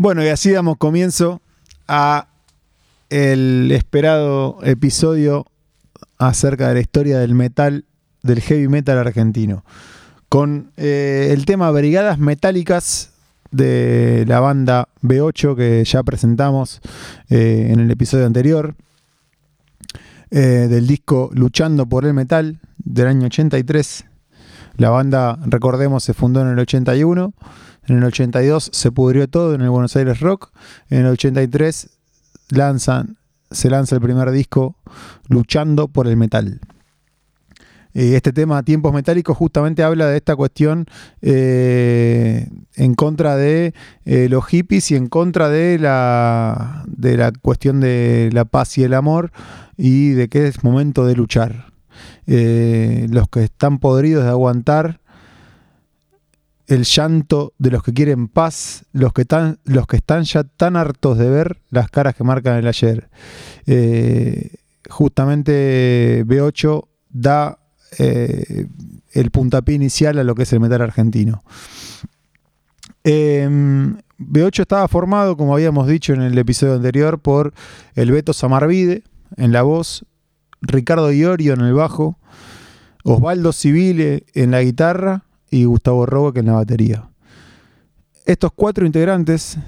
Bueno, y así damos comienzo a el esperado episodio acerca de la historia del metal, del heavy metal argentino, con eh, el tema Brigadas Metálicas de la banda B8 que ya presentamos eh, en el episodio anterior, eh, del disco Luchando por el Metal del año 83. La banda, recordemos, se fundó en el 81 en el 82 se pudrió todo en el Buenos Aires Rock. En el 83 lanzan, se lanza el primer disco Luchando por el Metal. Eh, este tema, Tiempos Metálicos, justamente habla de esta cuestión eh, en contra de eh, los hippies y en contra de la, de la cuestión de la paz y el amor y de que es momento de luchar. Los que están podridos de aguantar el llanto de los que quieren paz, los que, están, los que están ya tan hartos de ver las caras que marcan el ayer. Eh, justamente B8 da eh, el puntapié inicial a lo que es el metal argentino. Em, B8 estaba formado, como habíamos dicho en el episodio anterior, por el Beto Samarvide en la voz, Ricardo Iorio en el bajo, Osvaldo Civile en la guitarra y Gustavo Roque en la batería. Estos cuatro integrantes,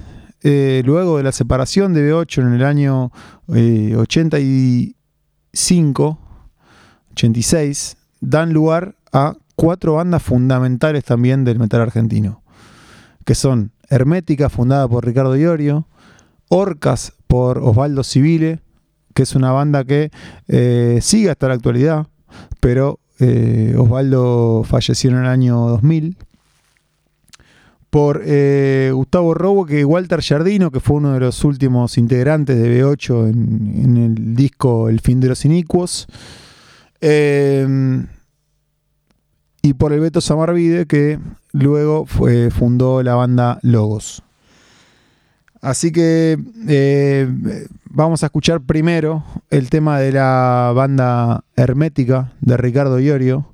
eh, luego de la separación de B8 en el año 85, eh, 86, dan lugar a cuatro bandas fundamentales también del metal argentino, que son Hermética, fundada por Ricardo Iorio, Orcas por Osvaldo Civile, que es una banda que eh, sigue hasta la actualidad, pero eh, Osvaldo falleció en el año 2000. Por eh, Gustavo Robo, que Walter Jardino, que fue uno de los últimos integrantes de B8 en, el disco El fin de los inicuos. Eh, y por el Beto Samarvide, que luego fue, fundó la banda Logos. Así que vamos a escuchar primero el tema de la banda Hermética de Ricardo Iorio,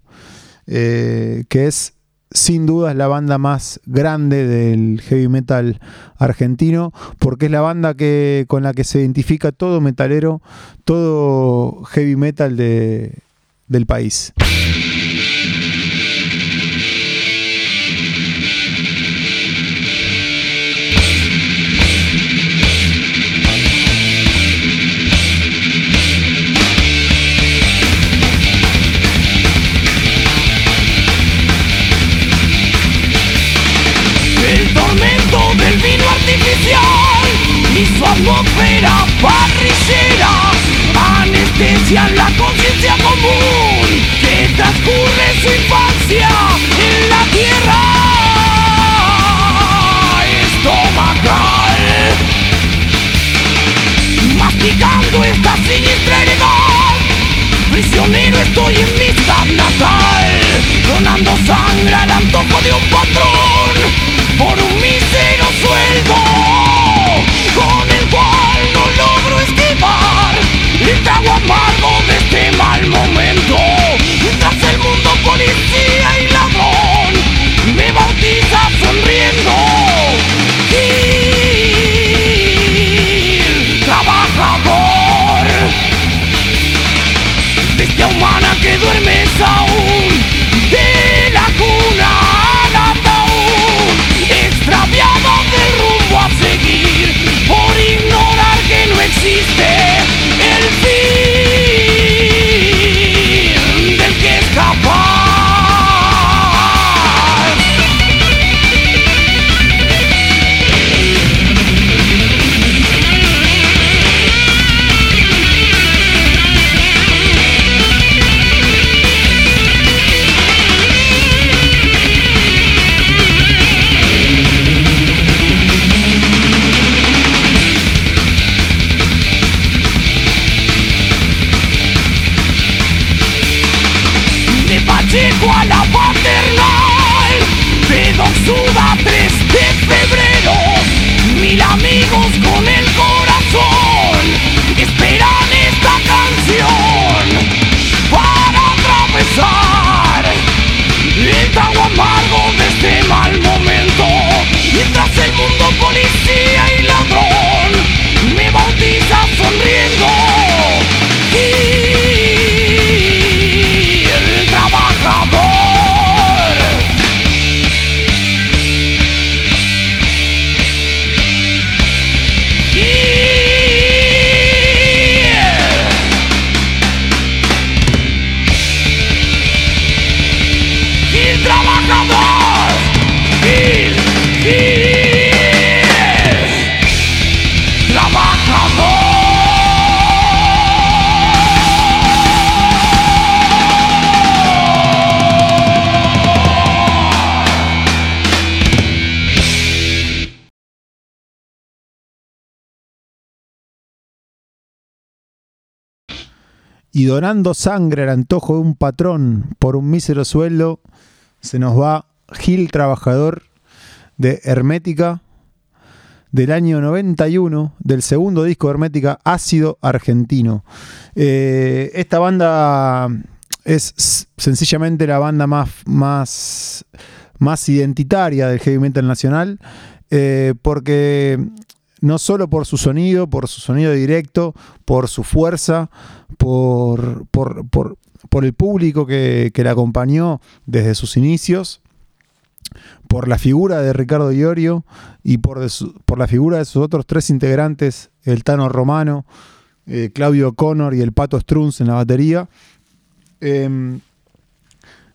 eh, que es sin duda la banda más grande del heavy metal argentino, porque es la banda que, con la que se identifica todo metalero, todo heavy metal del país. Y su atmósfera parrillera anestesian la conciencia común que transcurre su infancia en la tierra. Estomacal masticando esta siniestra heredad. Prisionero estoy en mi natal donando sangre al antojo de un patrón por un mísero sueldo con el cual no logro esquivar el trago amargo de este mal momento mientras el mundo policía y donando sangre al antojo de un patrón por un mísero sueldo, se nos va Gil Trabajador de Hermética del año 91, del segundo disco de Hermética, Ácido Argentino. Eh, esta banda es sencillamente la banda más, más, más identitaria del heavy metal nacional, eh, porque no solo por su sonido, por su sonido directo, por su fuerza, por, por, el público que, que la acompañó desde sus inicios, por la figura de Ricardo Iorio y por, por la figura de sus otros tres integrantes, el Tano Romano, eh, Claudio Connor y el Pato Strunz en la batería, em,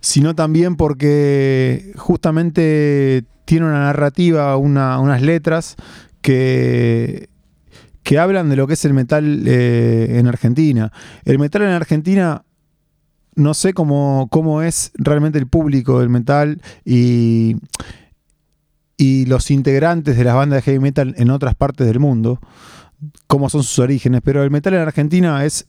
sino también porque justamente tiene una narrativa, unas letras que, que hablan de lo que es el metal eh, en Argentina. El metal en Argentina no sé cómo, cómo es realmente el público del metal y, y los integrantes de las bandas de heavy metal en otras partes del mundo, cómo son sus orígenes, pero el metal en Argentina es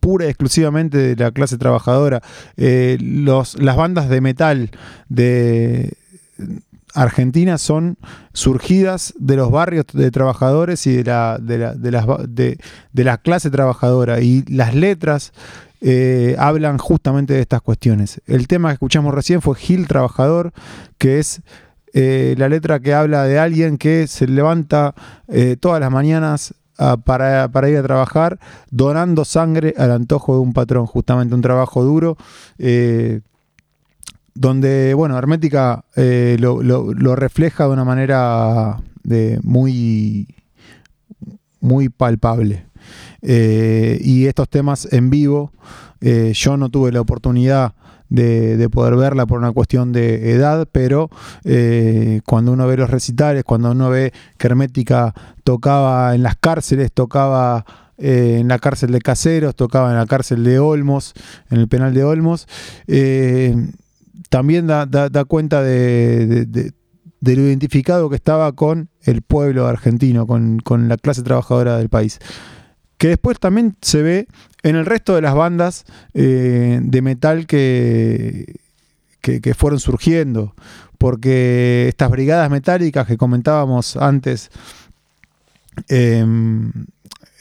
pura y exclusivamente de la clase trabajadora. Eh, los, las bandas de metal de Argentina son surgidas de los barrios de trabajadores y de la, de la, de las, de, de la clase trabajadora. Y las letras eh, hablan justamente de estas cuestiones. El tema que escuchamos recién fue Gil Trabajador, que es eh, la letra que habla de alguien que se levanta eh, todas las mañanas ah, para, ir a trabajar, donando sangre al antojo de un patrón, justamente un trabajo duro donde, bueno, Hermética lo, refleja de una manera de muy, muy palpable. Eh, y estos temas en vivo, eh, yo no tuve la oportunidad de, poder verla por una cuestión de edad, pero eh, cuando uno ve los recitales, cuando uno ve que Hermética tocaba en las cárceles, tocaba en la cárcel de Caseros, tocaba en la cárcel de Olmos, en el penal de Olmos, también da, cuenta de, lo identificado que estaba con el pueblo argentino, con, con la clase trabajadora del país. Que después también se ve en el resto de las bandas eh, de metal que, que, fueron surgiendo, porque estas brigadas metálicas que comentábamos antes, em,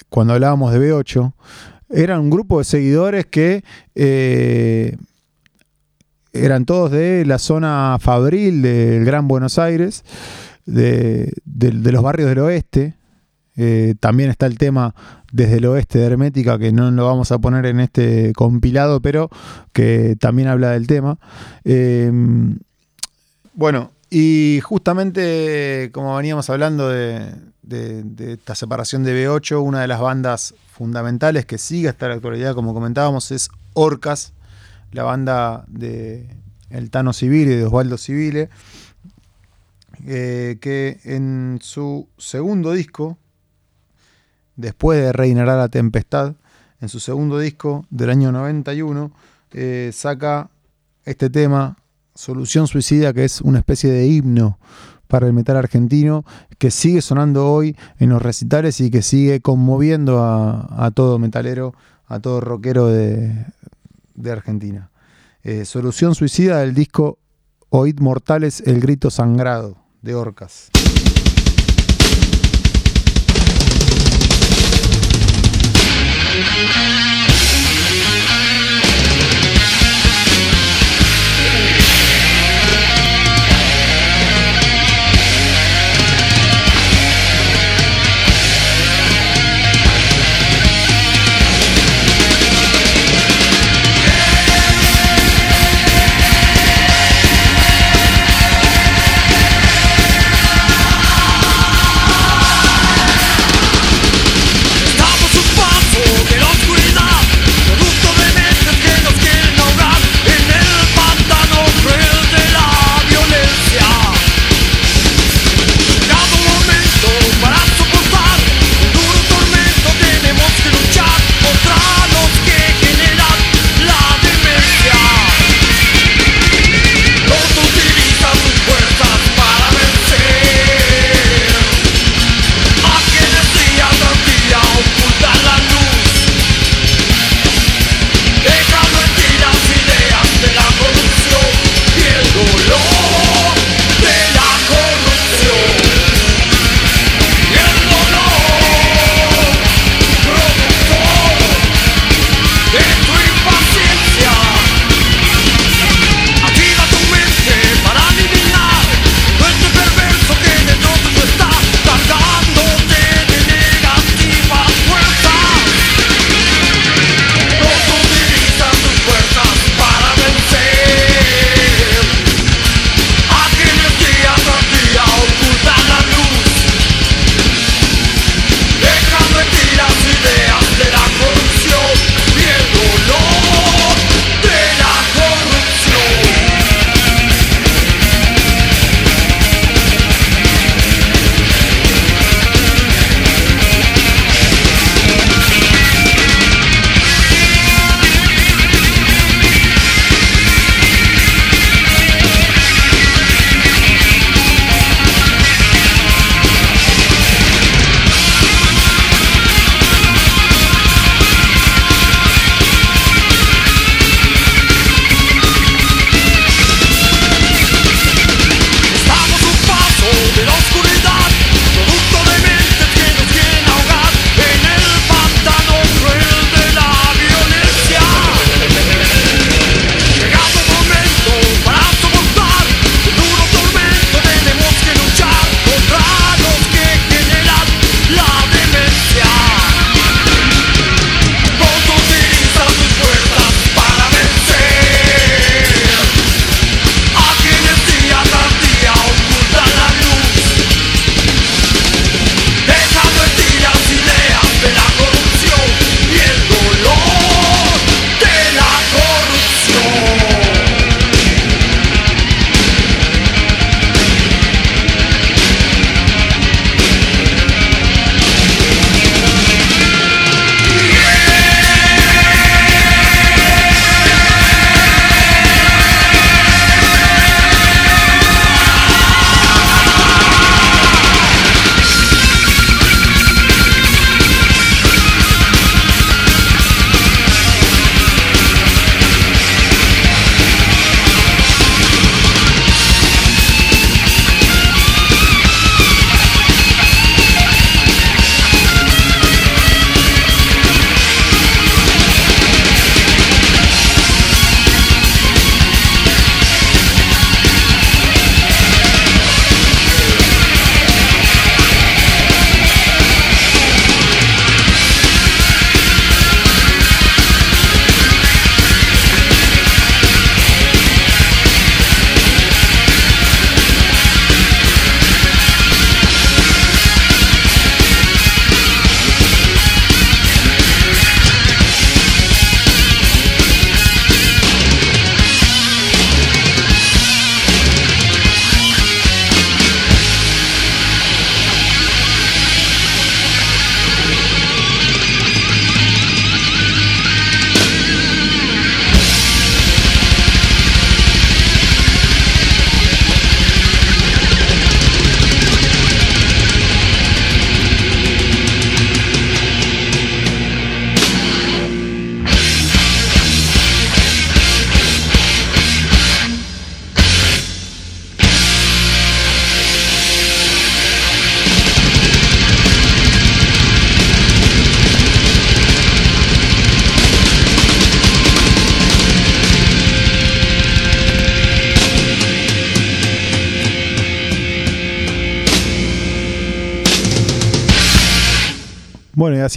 cuando hablábamos de B8, eran un grupo de seguidores que eh, eran todos de la zona fabril del Gran Buenos Aires, de los barrios del oeste, eh, también está el tema desde el oeste de Hermética, que no lo vamos a poner en este compilado, pero que también habla del tema. Em, bueno, y justamente como veníamos hablando de, esta separación de B8, una de las bandas fundamentales que sigue hasta la actualidad, como comentábamos, es Orcas, la banda de El Tano Civile y de Osvaldo Civile, eh, que en su segundo disco, después de Reinará la Tempestad, en su segundo disco del año 91, eh, saca este tema, Solución Suicida, que es una especie de himno para el metal argentino, que sigue sonando hoy en los recitales y que sigue conmoviendo a, todo metalero, a todo rockero de, Argentina. Eh, Solución Suicida del disco Oíd Mortales, El Grito Sangrado, de Orcas.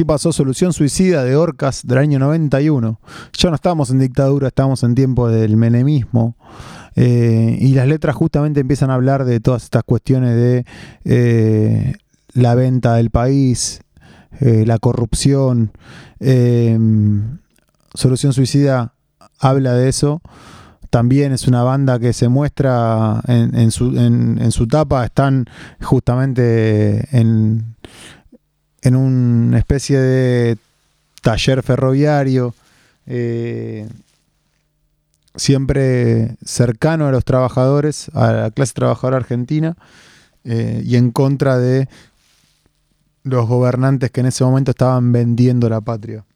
Pasó Solución Suicida de Orcas del año 91. Ya no estábamos en dictadura, estábamos en tiempo del menemismo. Eh, y las letras justamente empiezan a hablar de todas estas cuestiones de eh, la venta del país, eh, la corrupción. Solución Suicida habla de eso. También es una banda que se muestra en, su, en su tapa, están justamente en, en una especie de taller ferroviario, eh, siempre cercano a los trabajadores, a la clase trabajadora argentina, eh, y en contra de los gobernantes que en ese momento estaban vendiendo la patria.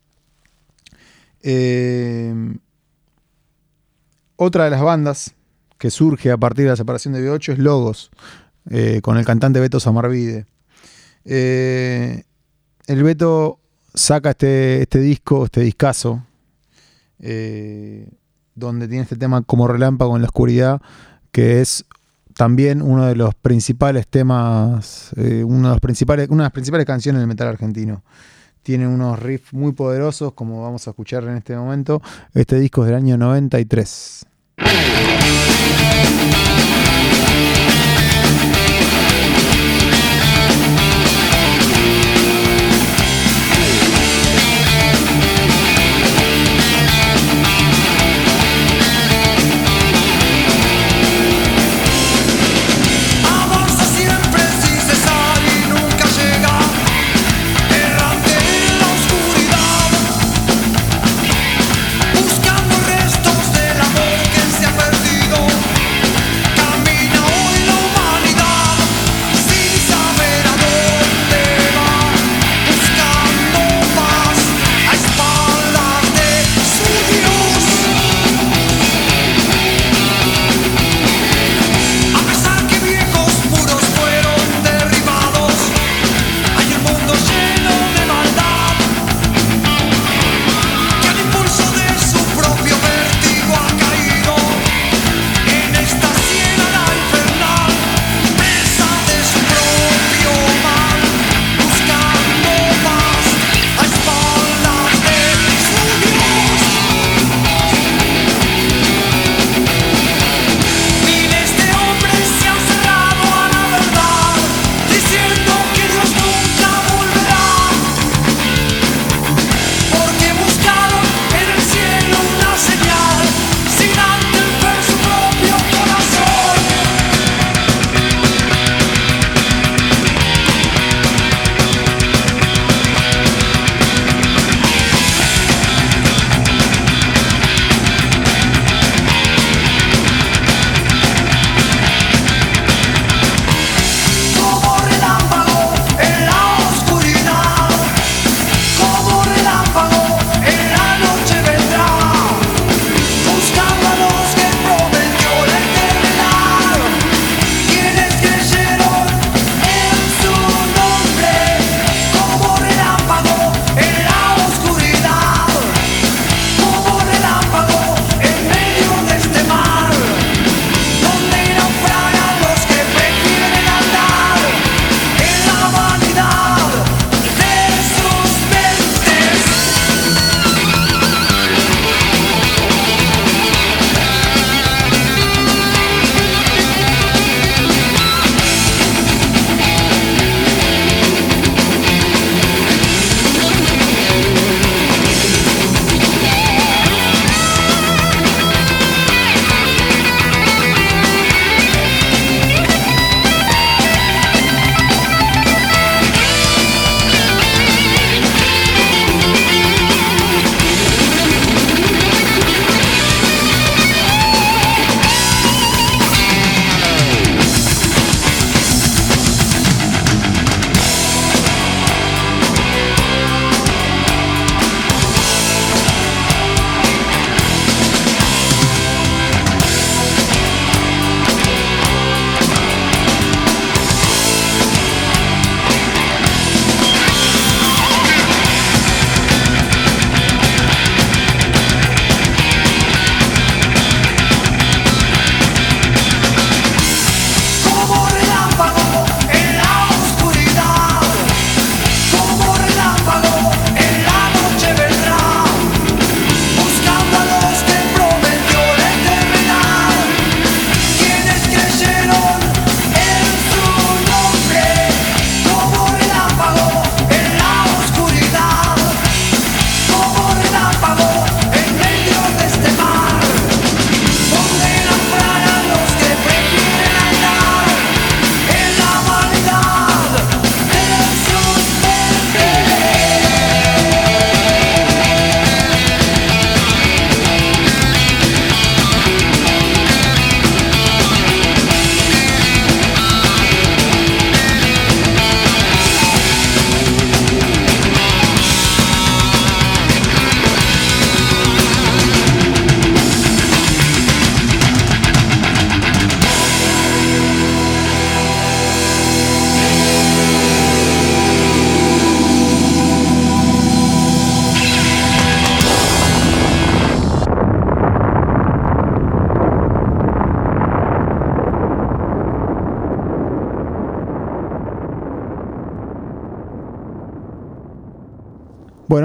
Eh, otra de las bandas que surge a partir de la separación de B8 es Logos, con el cantante Beto Samarvide el Beto saca este, este disco, este discazo, eh, donde tiene este tema como relámpago en la oscuridad, que es también uno de los principales temas, eh, uno de los principales, una de las principales canciones del metal argentino. Tiene unos riffs muy poderosos, como vamos a escuchar en este momento. Este disco es del año 93.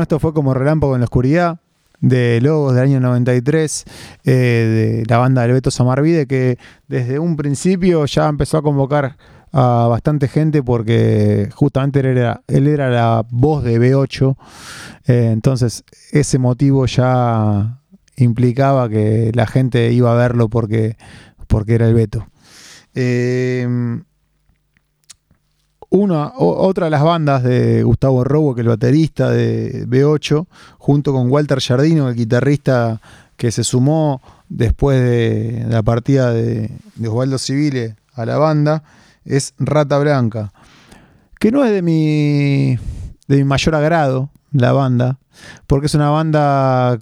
Esto fue como Relámpago en la Oscuridad de Logos del año 93 eh, de la banda del Beto Samarvide que desde un principio ya empezó a convocar a bastante gente porque justamente él era, él era la voz de B8 eh, entonces ese motivo ya implicaba que la gente iba a verlo porque, porque era el Beto. Eh, una, otra de las bandas de Gustavo Robo, que es el baterista de B8, junto con Walter Jardino, el guitarrista que se sumó después de la partida de, Osvaldo Civile a la banda, es Rata Blanca, que no es de mi, de mi mayor agrado la banda, porque es una banda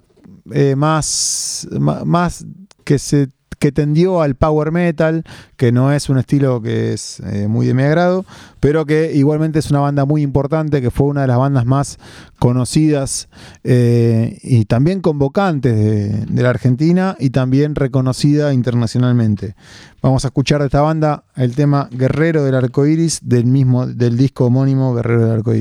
eh, más, más que se que tendió al power metal, que no es un estilo que es eh, muy de mi agrado, pero que igualmente es una banda muy importante, que fue una de las bandas más conocidas eh, y también convocantes de, la Argentina y también reconocida internacionalmente. Vamos a escuchar de esta banda el tema Guerrero del Arco Iris del mismo del disco homónimo Guerrero del Arco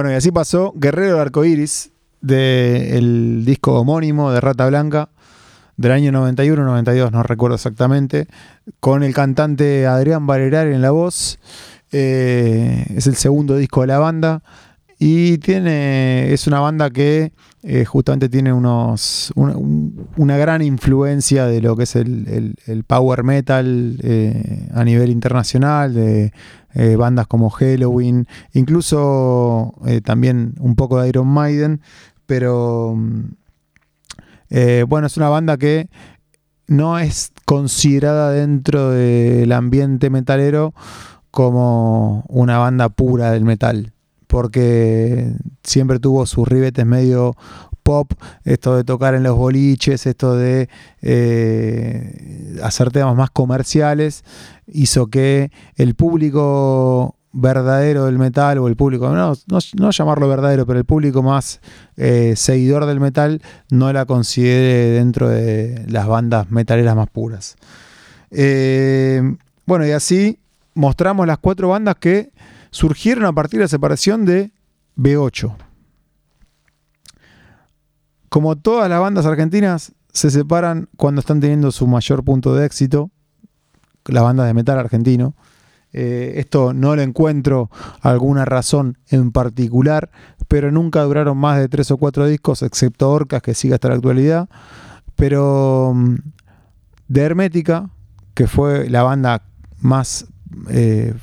Bueno, y así pasó Guerrero del Arcoiris, del disco homónimo de Rata Blanca, del año 91-92, no recuerdo exactamente, con el cantante Adrián Valerar en la voz. Eh, es el segundo disco de la banda. Y tiene. Es una banda que eh, justamente tiene unos. Una, gran influencia de lo que es el, power metal eh, a nivel internacional, de bandas como Halloween, incluso también un poco de Iron Maiden, pero mm, bueno, es una banda que no es considerada dentro del ambiente metalero como una banda pura del metal, porque siempre tuvo sus ribetes medio esto de tocar en los boliches, esto de eh, hacer temas más comerciales, hizo que el público verdadero del metal o el público, no, no, llamarlo verdadero, pero el público más eh, seguidor del metal no la considere dentro de las bandas metaleras más puras. Eh, bueno, y así mostramos las cuatro bandas que surgieron a partir de la separación de B8. Como todas las bandas argentinas, se separan cuando están teniendo su mayor punto de éxito, las bandas de metal argentino. Eh, esto no le encuentro alguna razón en particular, pero nunca duraron más de tres o cuatro discos, excepto Orcas, que sigue hasta la actualidad. Pero mm, de Hermética, que fue la banda más eh,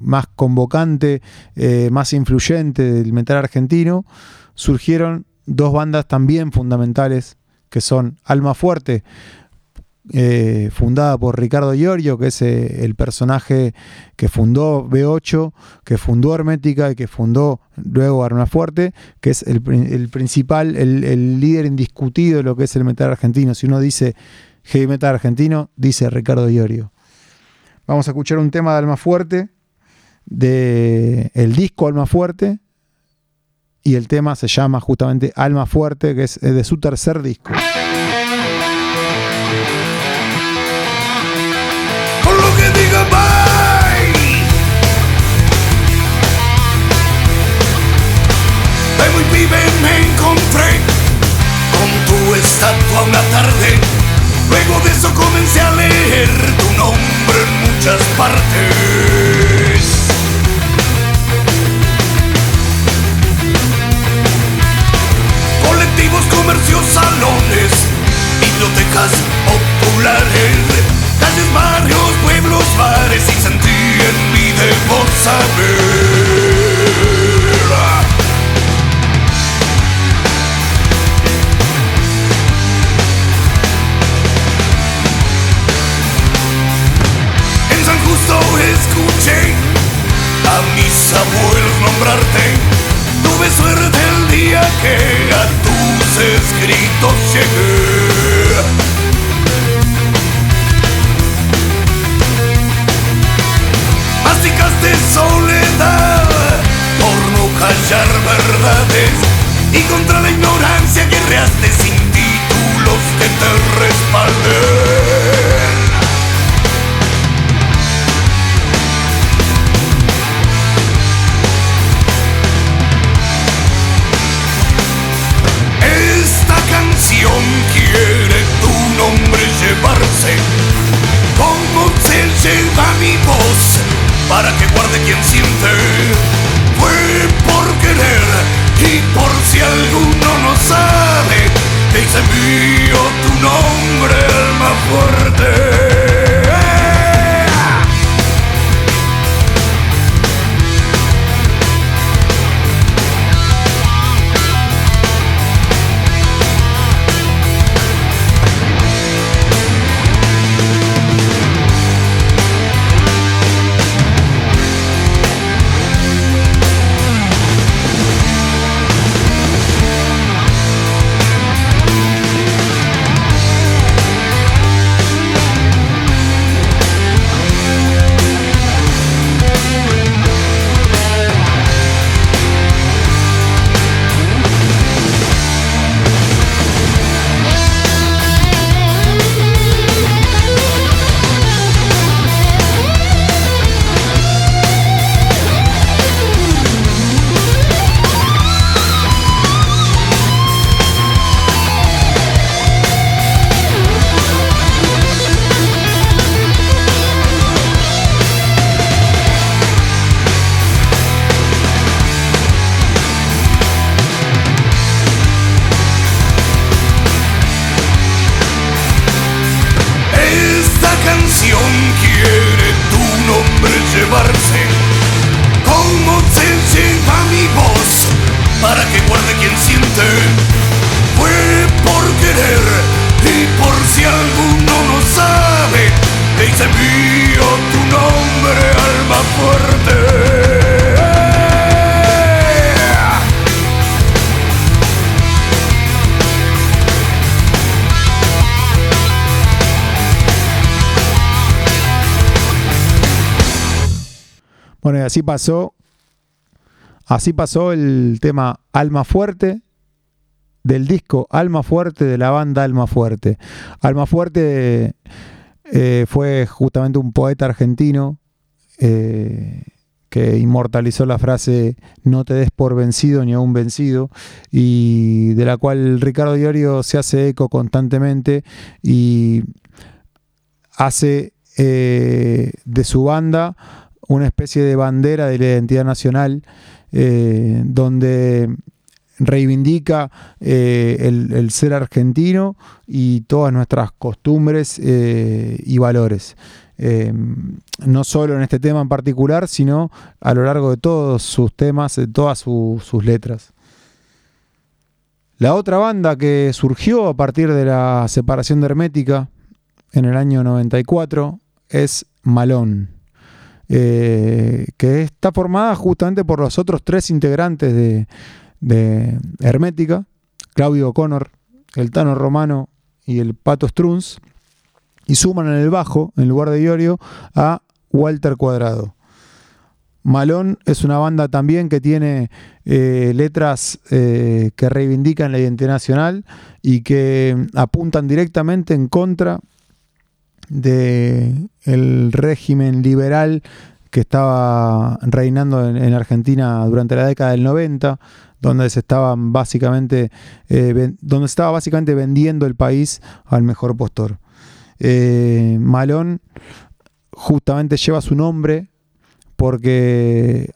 más convocante, eh, más influyente del metal argentino, surgieron dos bandas también fundamentales, que son Alma Fuerte, eh, fundada por Ricardo Iorio, que es el personaje que fundó B8, que fundó Hermética y que fundó luego Alma Fuerte, que es el, principal, el, líder indiscutido de lo que es el metal argentino. Si uno dice heavy metal argentino, dice Ricardo Iorio. Vamos a escuchar un tema de Alma Fuerte, de el disco Alma Fuerte, y el tema se llama justamente Alma Fuerte, que es de su tercer disco. Lo que diga bye. Muy pibe me encontré con tu estatua una tarde. Luego de eso comencé a leer tu nombre en muchas partes. Comercios, salones, bibliotecas populares, calles, barrios, pueblos, bares y sentí en mí debo saber. escuché a mis abuelos nombrarte. Tuve suerte el día que a tus escritos llegué. Masticaste soledad por no callar verdades Bueno, y así pasó. Así pasó el tema Alma Fuerte del disco Alma Fuerte de la banda Alma Fuerte. Alma Fuerte eh, fue justamente un poeta argentino eh, que inmortalizó la frase no te des por vencido ni aún vencido y de la cual Ricardo Diorio se hace eco constantemente y hace eh, de su banda una especie de bandera de la identidad nacional eh, donde reivindica eh, el, ser argentino y todas nuestras costumbres y valores. no solo en este tema en particular, sino a lo largo de todos sus temas, de todas sus letras. La otra banda que surgió a partir de la separación de Hermética en el año 94 es Malón, eh, que está formada justamente por los otros tres integrantes de, Hermética, Claudio O'Connor, el Tano Romano y el Pato Struns, y suman en el bajo, en lugar de Iorio, a Walter Cuadrado. Malón es una banda también que tiene eh, letras eh, que reivindican la identidad nacional y que apuntan directamente en contra de el régimen liberal que estaba reinando en, Argentina durante la década del 90, donde se estaban básicamente eh, donde estaba básicamente vendiendo el país al mejor postor. Eh, Malón justamente lleva su nombre porque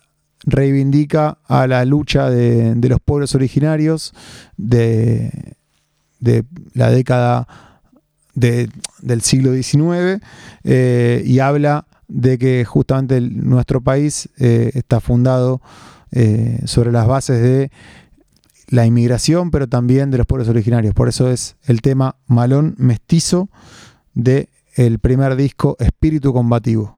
reivindica a la lucha de, los pueblos originarios de, de la década del siglo XIX eh, y habla de que justamente nuestro país eh, está fundado eh, sobre las bases de la inmigración, pero también de los pueblos originarios. Por eso es el tema malón mestizo de el primer disco Espíritu Combativo.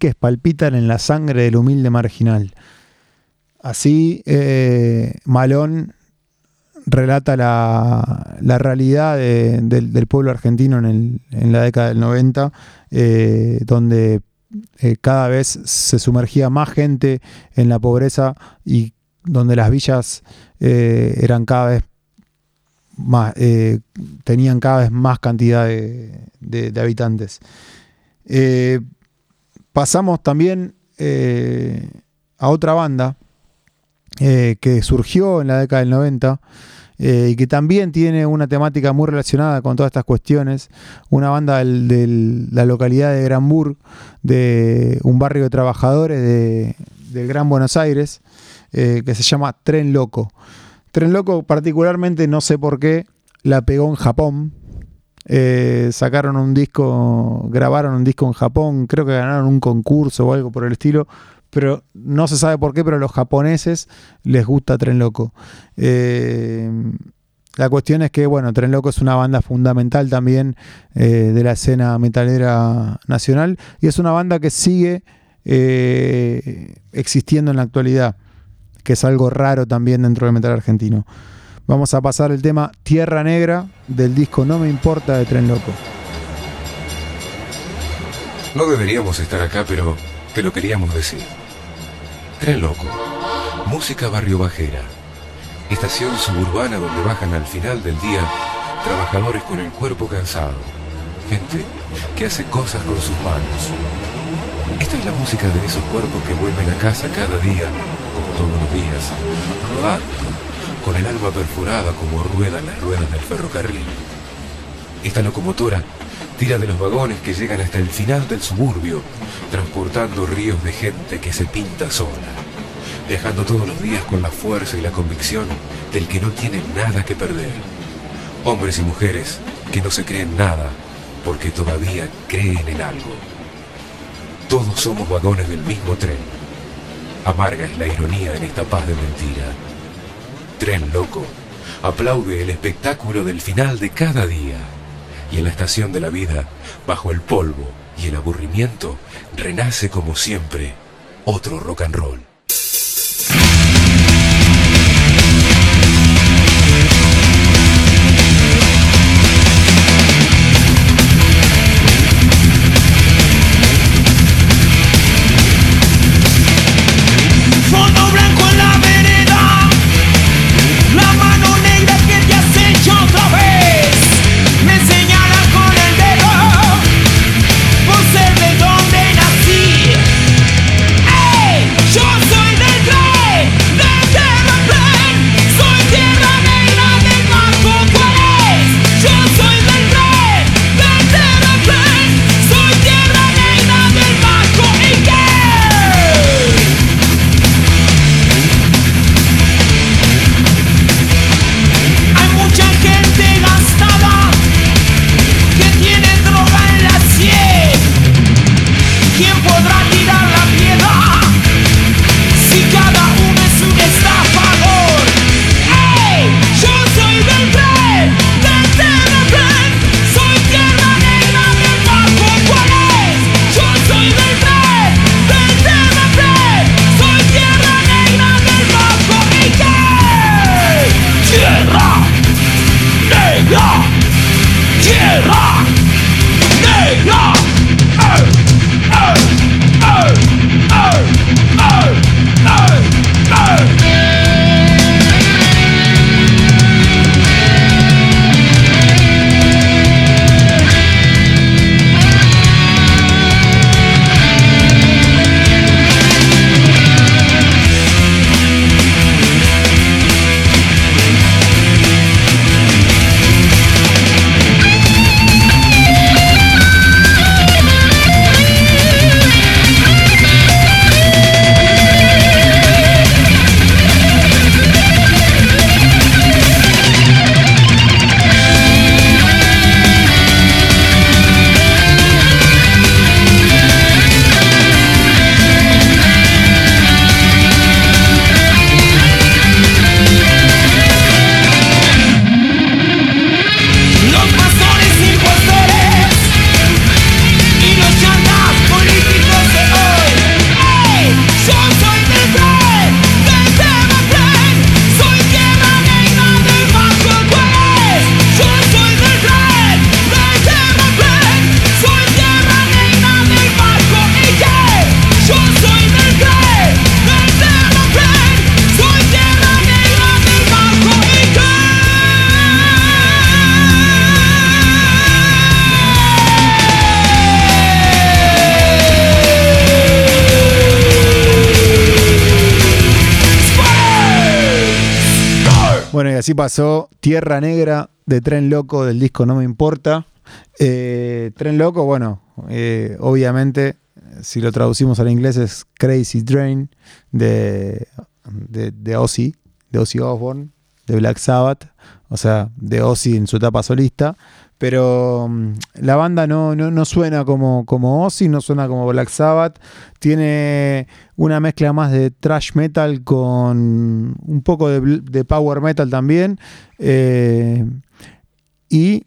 Caciques palpitan en la sangre del humilde marginal. Así, eh, Malón relata la, realidad del, pueblo argentino en, la década del 90, eh, donde eh, cada vez se sumergía más gente en la pobreza y donde las villas eran cada vez más, tenían cada vez más cantidad de habitantes. Pasamos también a otra banda eh, que surgió en la década del 90 eh, y que también tiene una temática muy relacionada con todas estas cuestiones. Una banda de la localidad de Granburg, de un barrio de trabajadores de, del Gran Buenos Aires, eh, que se llama Tren Loco. Tren Loco particularmente, no sé por qué, la pegó en Japón. Sacaron un disco, grabaron un disco en Japón, creo que ganaron un concurso o algo por el estilo, pero no se sabe por qué, pero a los japoneses les gusta Tren Loco. Eh, la cuestión es que, bueno, Tren Loco es una banda fundamental también eh, de la escena metalera nacional y es una banda que sigue eh, existiendo en la actualidad, que es algo raro también dentro del metal argentino. Vamos a pasar el tema Tierra Negra del disco No Me Importa de Tren Loco. No deberíamos estar acá, pero te lo queríamos decir. Tren Loco, música barrio bajera, estación suburbana donde bajan al final del día trabajadores con el cuerpo cansado, gente que hace cosas con sus manos. Esta es la música de esos cuerpos que vuelven a casa cada día, como todos los días, con el alma perforada como ruedan las ruedas del ferrocarril. Esta locomotora tira de los vagones que llegan hasta el final del suburbio, transportando ríos de gente que se pinta sola, dejando todos los días con la fuerza y la convicción del que no tiene nada que perder. Hombres y mujeres que no se creen nada porque todavía creen en algo. Todos somos vagones del mismo tren. Amarga es la ironía en esta paz de mentira. Tren loco, aplaude el espectáculo del final de cada día y en la estación de la vida, bajo el polvo y el aburrimiento, renace como siempre otro rock and roll. Así pasó Tierra Negra de Tren Loco del disco No Me Importa. Eh, Tren Loco, bueno, eh, obviamente, si lo traducimos al inglés es Crazy Train de, de, de Ozzy, de Ozzy Osbourne, de Black Sabbath, o sea, de Ozzy en su etapa solista. Pero mm, la banda no, no, no suena como, como Ozzy, no suena como Black Sabbath. Tiene una mezcla más de thrash metal con un poco de, power metal también. eh, y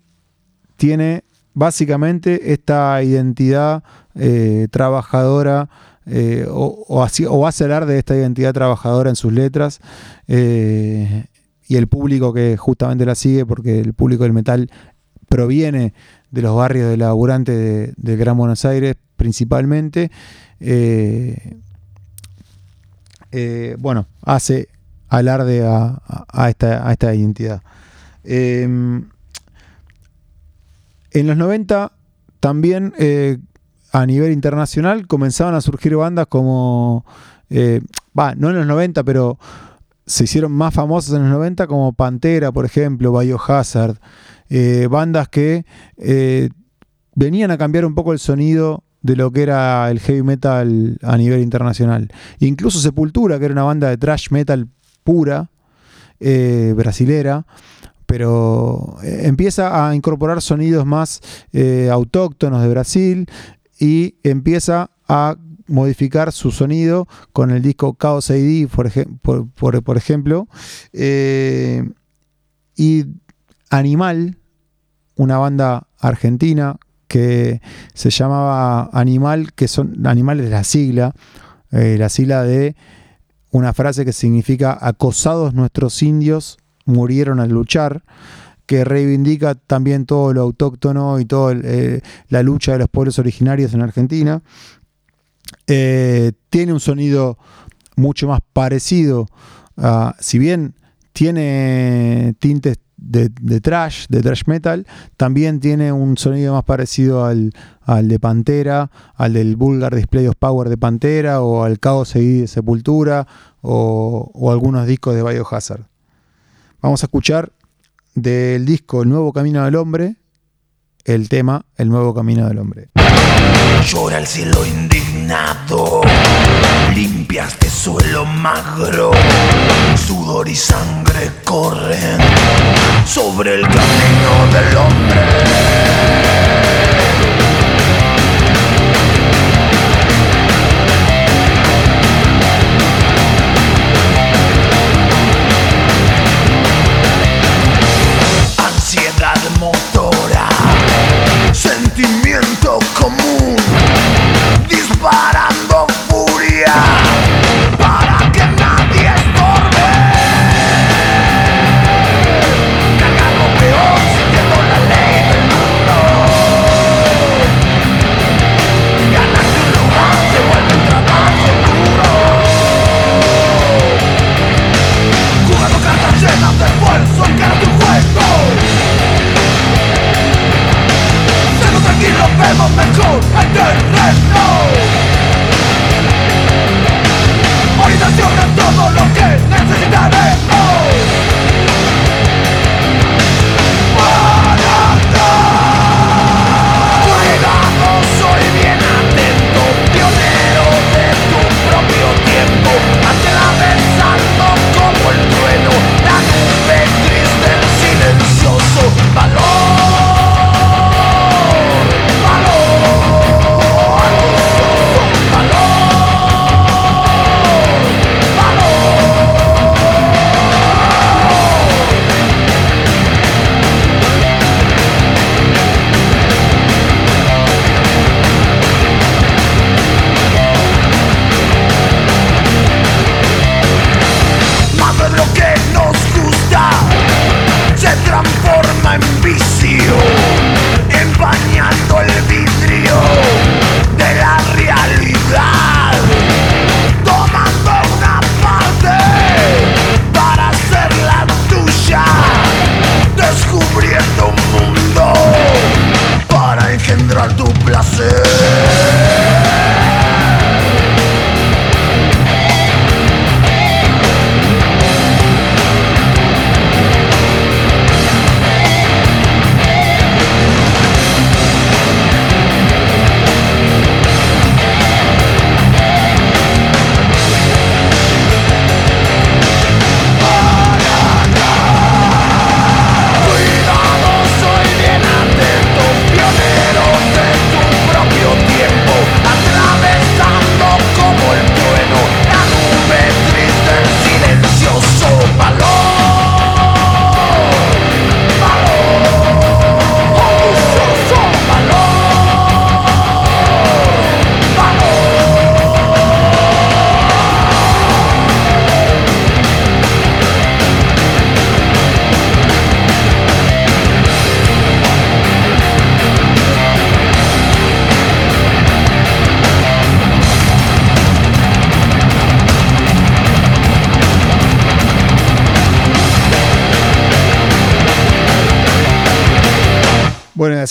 tiene básicamente esta identidad eh, trabajadora eh, o, o así- o hace hablar de esta identidad trabajadora en sus letras y el público que justamente la sigue porque el público del metal proviene de los barrios de laburante de- del Gran Buenos Aires principalmente. Eh, eh, bueno hace alarde a, esta, identidad. Em, en los 90 también eh, a nivel internacional comenzaban a surgir bandas como, eh, va, no en los 90, pero se hicieron más famosas en los 90 como Pantera, por ejemplo, Biohazard, eh, bandas que eh, venían a cambiar un poco el sonido de lo que era el heavy metal a nivel internacional. Incluso Sepultura, que era una banda de thrash metal pura, eh, brasilera, pero empieza a incorporar sonidos más autóctonos de Brasil y empieza a modificar su sonido con el disco Chaos AD, por, ejem- por- por- por ejemplo. Y Animal, una banda argentina que se llamaba Animal, que son animales de la sigla, eh, la sigla de una frase que significa acosados nuestros indios murieron al luchar, que reivindica también todo lo autóctono y toda la lucha de los pueblos originarios en Argentina. Eh, tiene un sonido mucho más parecido, si bien tiene tintes de, trash, de trash metal, también tiene un sonido más parecido al, al de Pantera, al del Vulgar Display of Power de Pantera, o al Chaos AD de Sepultura, o, o algunos discos de Biohazard. Vamos a escuchar del disco El Nuevo Camino del Hombre, el tema El Nuevo Camino del Hombre. Llora el cielo indignado, limpia este suelo magro, sudor y sangre corren sobre el camino del hombre.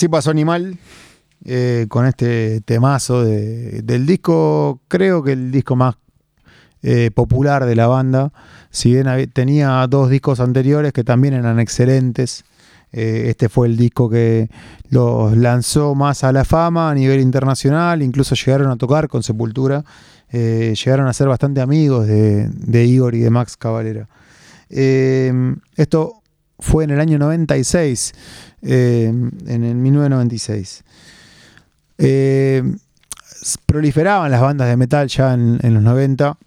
Así pasó Animal eh, con este temazo de- del disco, creo que el disco más eh, popular de la banda. Si bien tenía dos discos anteriores que también eran excelentes, eh, este fue el disco que los lanzó más a la fama a nivel internacional, incluso llegaron a tocar con Sepultura, llegaron a ser bastante amigos de, Igor y de Max Cavalera. Esto fue en el año 96, eh, en el 1996. Eh, proliferaban las bandas de metal ya en, los 90.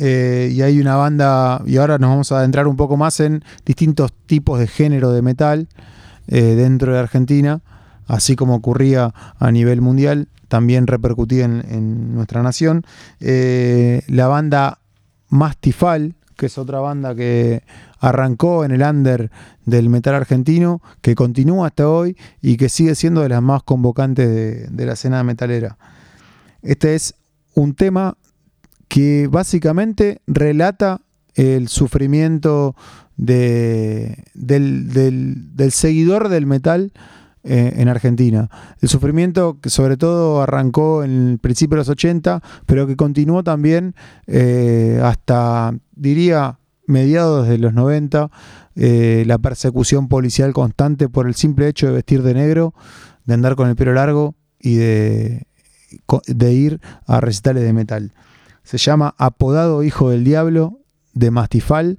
eh, y hay una banda, y ahora nos vamos a adentrar un poco más en distintos tipos de género de metal eh, dentro de Argentina, así como ocurría a nivel mundial, también repercutía en, en nuestra nación. Eh, la banda Mastifal, que es otra banda que arrancó en el under del metal argentino, que continúa hasta hoy y que sigue siendo de las más convocantes de, la escena metalera. Este es un tema que básicamente relata el sufrimiento de- del, del- del seguidor del metal eh, en Argentina. El sufrimiento que sobre todo arrancó en el principio de los 80, pero que continuó también eh, hasta, diría, mediados de los 90, eh, la persecución policial constante por el simple hecho de vestir de negro, de andar con el pelo largo y de, ir a recitales de metal. Se llama Apodado Hijo del Diablo de Mastifal,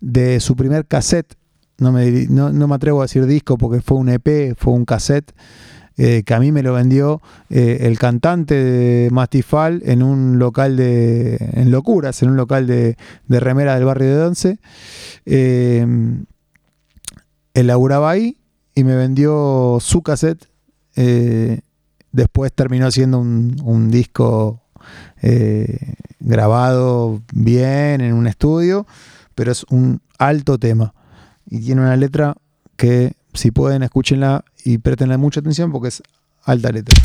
de su primer cassette. No me, no, no me atrevo a decir disco porque fue un EP, fue un cassette eh, que a mí me lo vendió eh, el cantante de Mastifal en un local de. en Locuras, en un local de, de remera del barrio de Once. Eh, él ahí y me vendió su cassette. eh, después terminó siendo un, un disco grabado bien en un estudio, pero es un alto tema. Y tiene una letra que, si pueden, escúchenla y préstenle mucha atención porque es alta letra.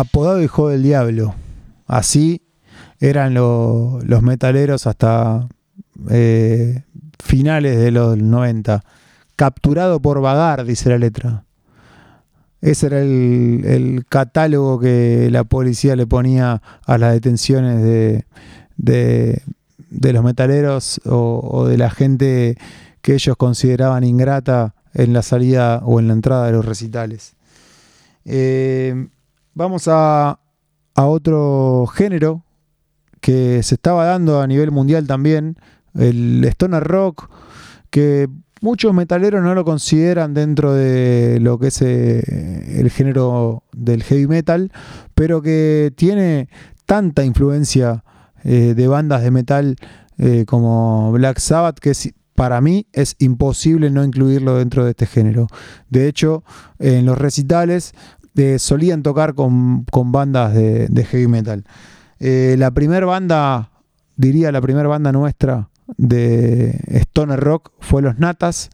Apodado Hijo del Diablo. Así eran lo- los metaleros hasta eh, finales de los 90. Capturado por vagar, dice la letra. Ese era el, catálogo que la policía le ponía a las detenciones de, los metaleros o, o de la gente que ellos consideraban ingrata en la salida o en la entrada de los recitales. Eh, vamos a, otro género que se estaba dando a nivel mundial también, el stoner rock, que muchos metaleros no lo consideran dentro de lo que es eh, el género del heavy metal, pero que tiene tanta influencia eh, de bandas de metal eh, como Black Sabbath que para mí es imposible no incluirlo dentro de este género. De hecho, en los recitales solían tocar con, con bandas de, heavy metal. Eh, la primera banda, diría la primera banda nuestra de Stoner Rock fue Los Natas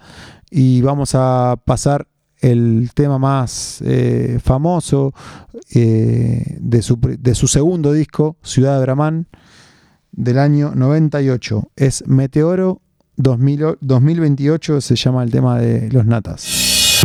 y vamos a pasar el tema más eh, famoso eh, de, su, de su segundo disco, Ciudad de Bramán, del año 98. Es Meteoro 2000 o- 2028, se llama el tema de Los Natas.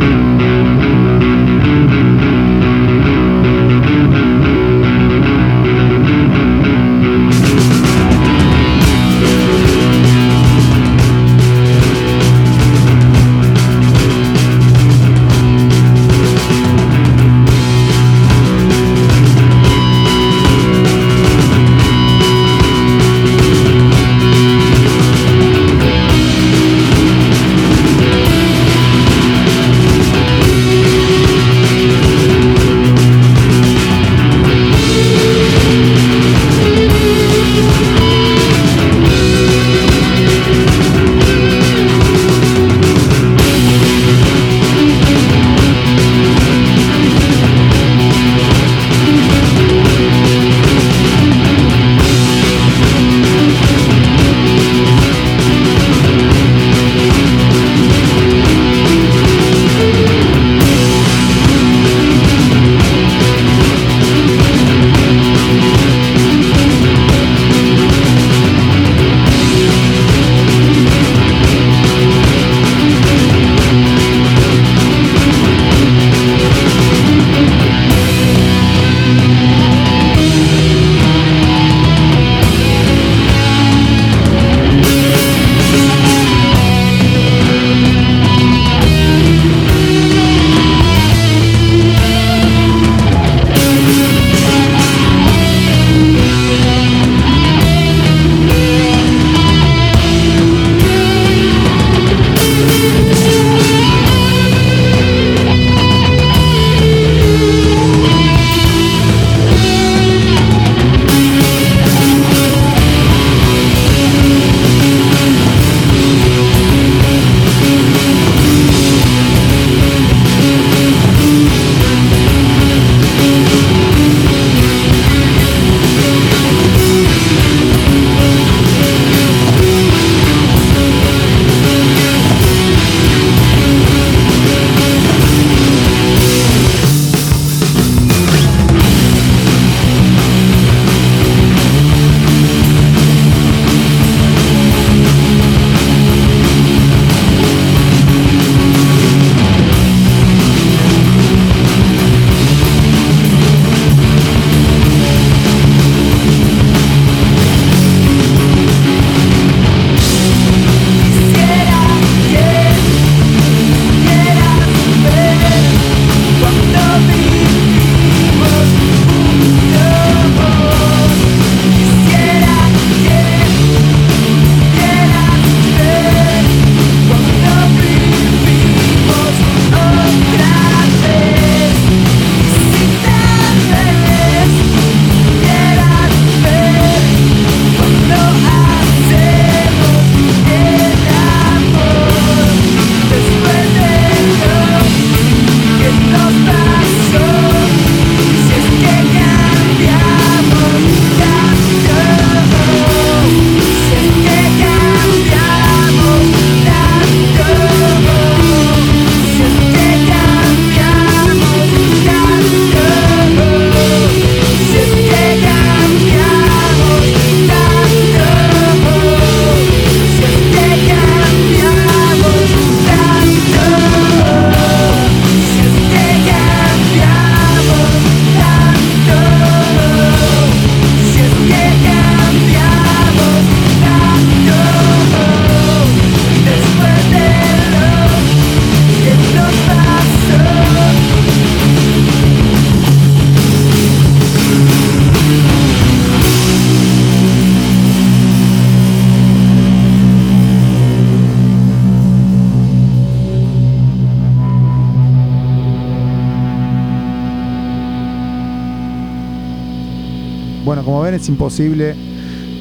Imposible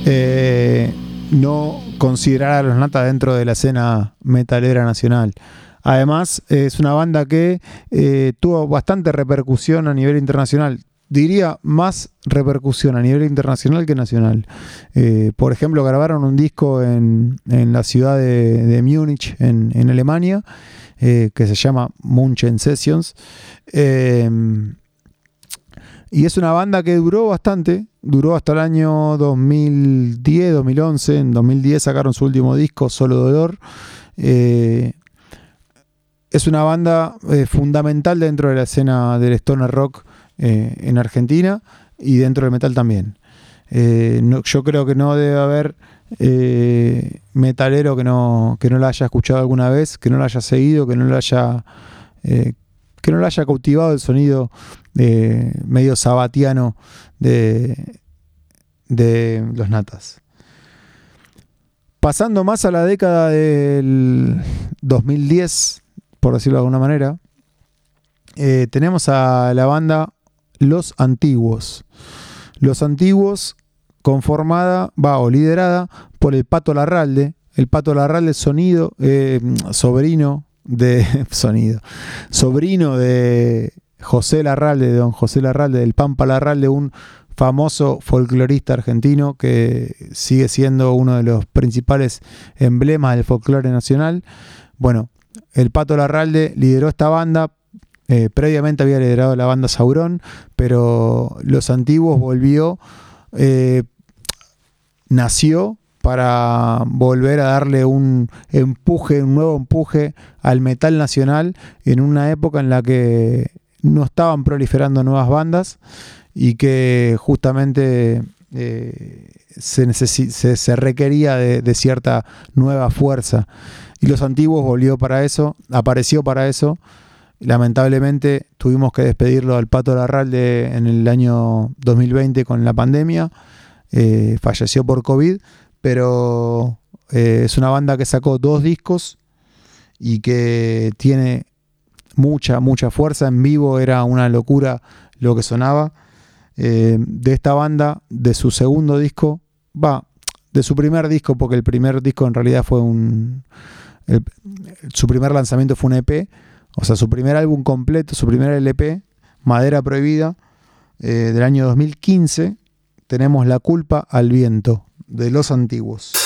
eh, no considerar a los Nata dentro de la escena metalera nacional. Además, es una banda que eh, tuvo bastante repercusión a nivel internacional. Diría más repercusión a nivel internacional que nacional. Eh, por ejemplo, grabaron un disco en, la ciudad de, Múnich, en, Alemania, que se llama Munchen Sessions. Y es una banda que duró bastante, duró hasta el año 2010, 2011. En 2010 sacaron su último disco, Solo Dolor. Eh, es una banda eh, fundamental dentro de la escena del stoner rock eh, en Argentina y dentro del metal también. yo creo que no debe haber metalero que no, que no la haya escuchado alguna vez, que no la haya seguido, que no la haya, que no le haya cautivado el sonido eh, medio sabatiano de, de los natas. Pasando más a la década del 2010, por decirlo de alguna manera, eh, tenemos a la banda Los Antiguos. Los Antiguos, conformada, va o liderada por el Pato Larralde. El Pato Larralde, sonido, eh, sobrino de sonido, sobrino de José Larralde, de don José Larralde, del Pampa Larralde, un famoso folclorista argentino que sigue siendo uno de los principales emblemas del folclore nacional. Bueno, el Pato Larralde lideró esta banda, eh, previamente había liderado la banda Saurón, pero Los Antiguos volvió, eh, nació para volver a darle un empuje, un nuevo empuje al metal nacional en una época en la que no estaban proliferando nuevas bandas y que justamente eh, se, requería de, cierta nueva fuerza. Y los antiguos volvió para eso, apareció para eso. Lamentablemente tuvimos que despedirlo al Pato Larralde en el año 2020 con la pandemia. Eh, falleció por COVID, pero eh, es una banda que sacó dos discos y que tiene mucha, mucha fuerza. En vivo era una locura lo que sonaba. Eh, de esta banda, de su segundo disco, va, de su primer disco, porque el primer disco en realidad fue un. su primer lanzamiento fue un EP, o sea, su primer álbum completo, su primer LP, Madera Prohibida, eh, del año 2015, tenemos La culpa al viento, de los antiguos.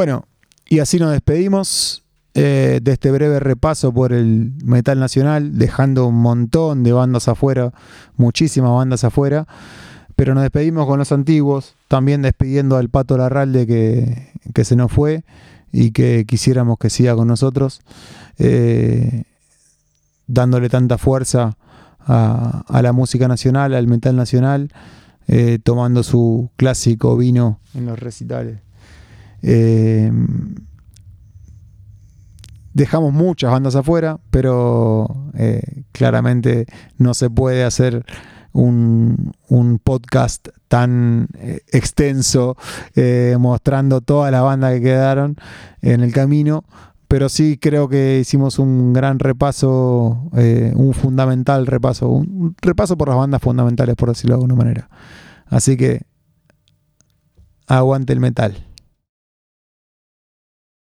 Bueno, y así nos despedimos eh, de este breve repaso por el metal nacional, dejando un montón de bandas afuera, muchísimas bandas afuera. Pero nos despedimos con los antiguos, también despidiendo al Pato Larralde que, que se nos fue y que quisiéramos que siga con nosotros, eh, dándole tanta fuerza a, la música nacional, al metal nacional, eh, tomando su clásico vino en los recitales. Eh, dejamos muchas bandas afuera, pero eh, claramente no se puede hacer un, un podcast tan eh, extenso mostrando todas las bandas que quedaron en el camino. Pero sí creo que hicimos un gran repaso, un fundamental repaso, un repaso por las bandas fundamentales, por decirlo de alguna manera. Así que aguante el metal.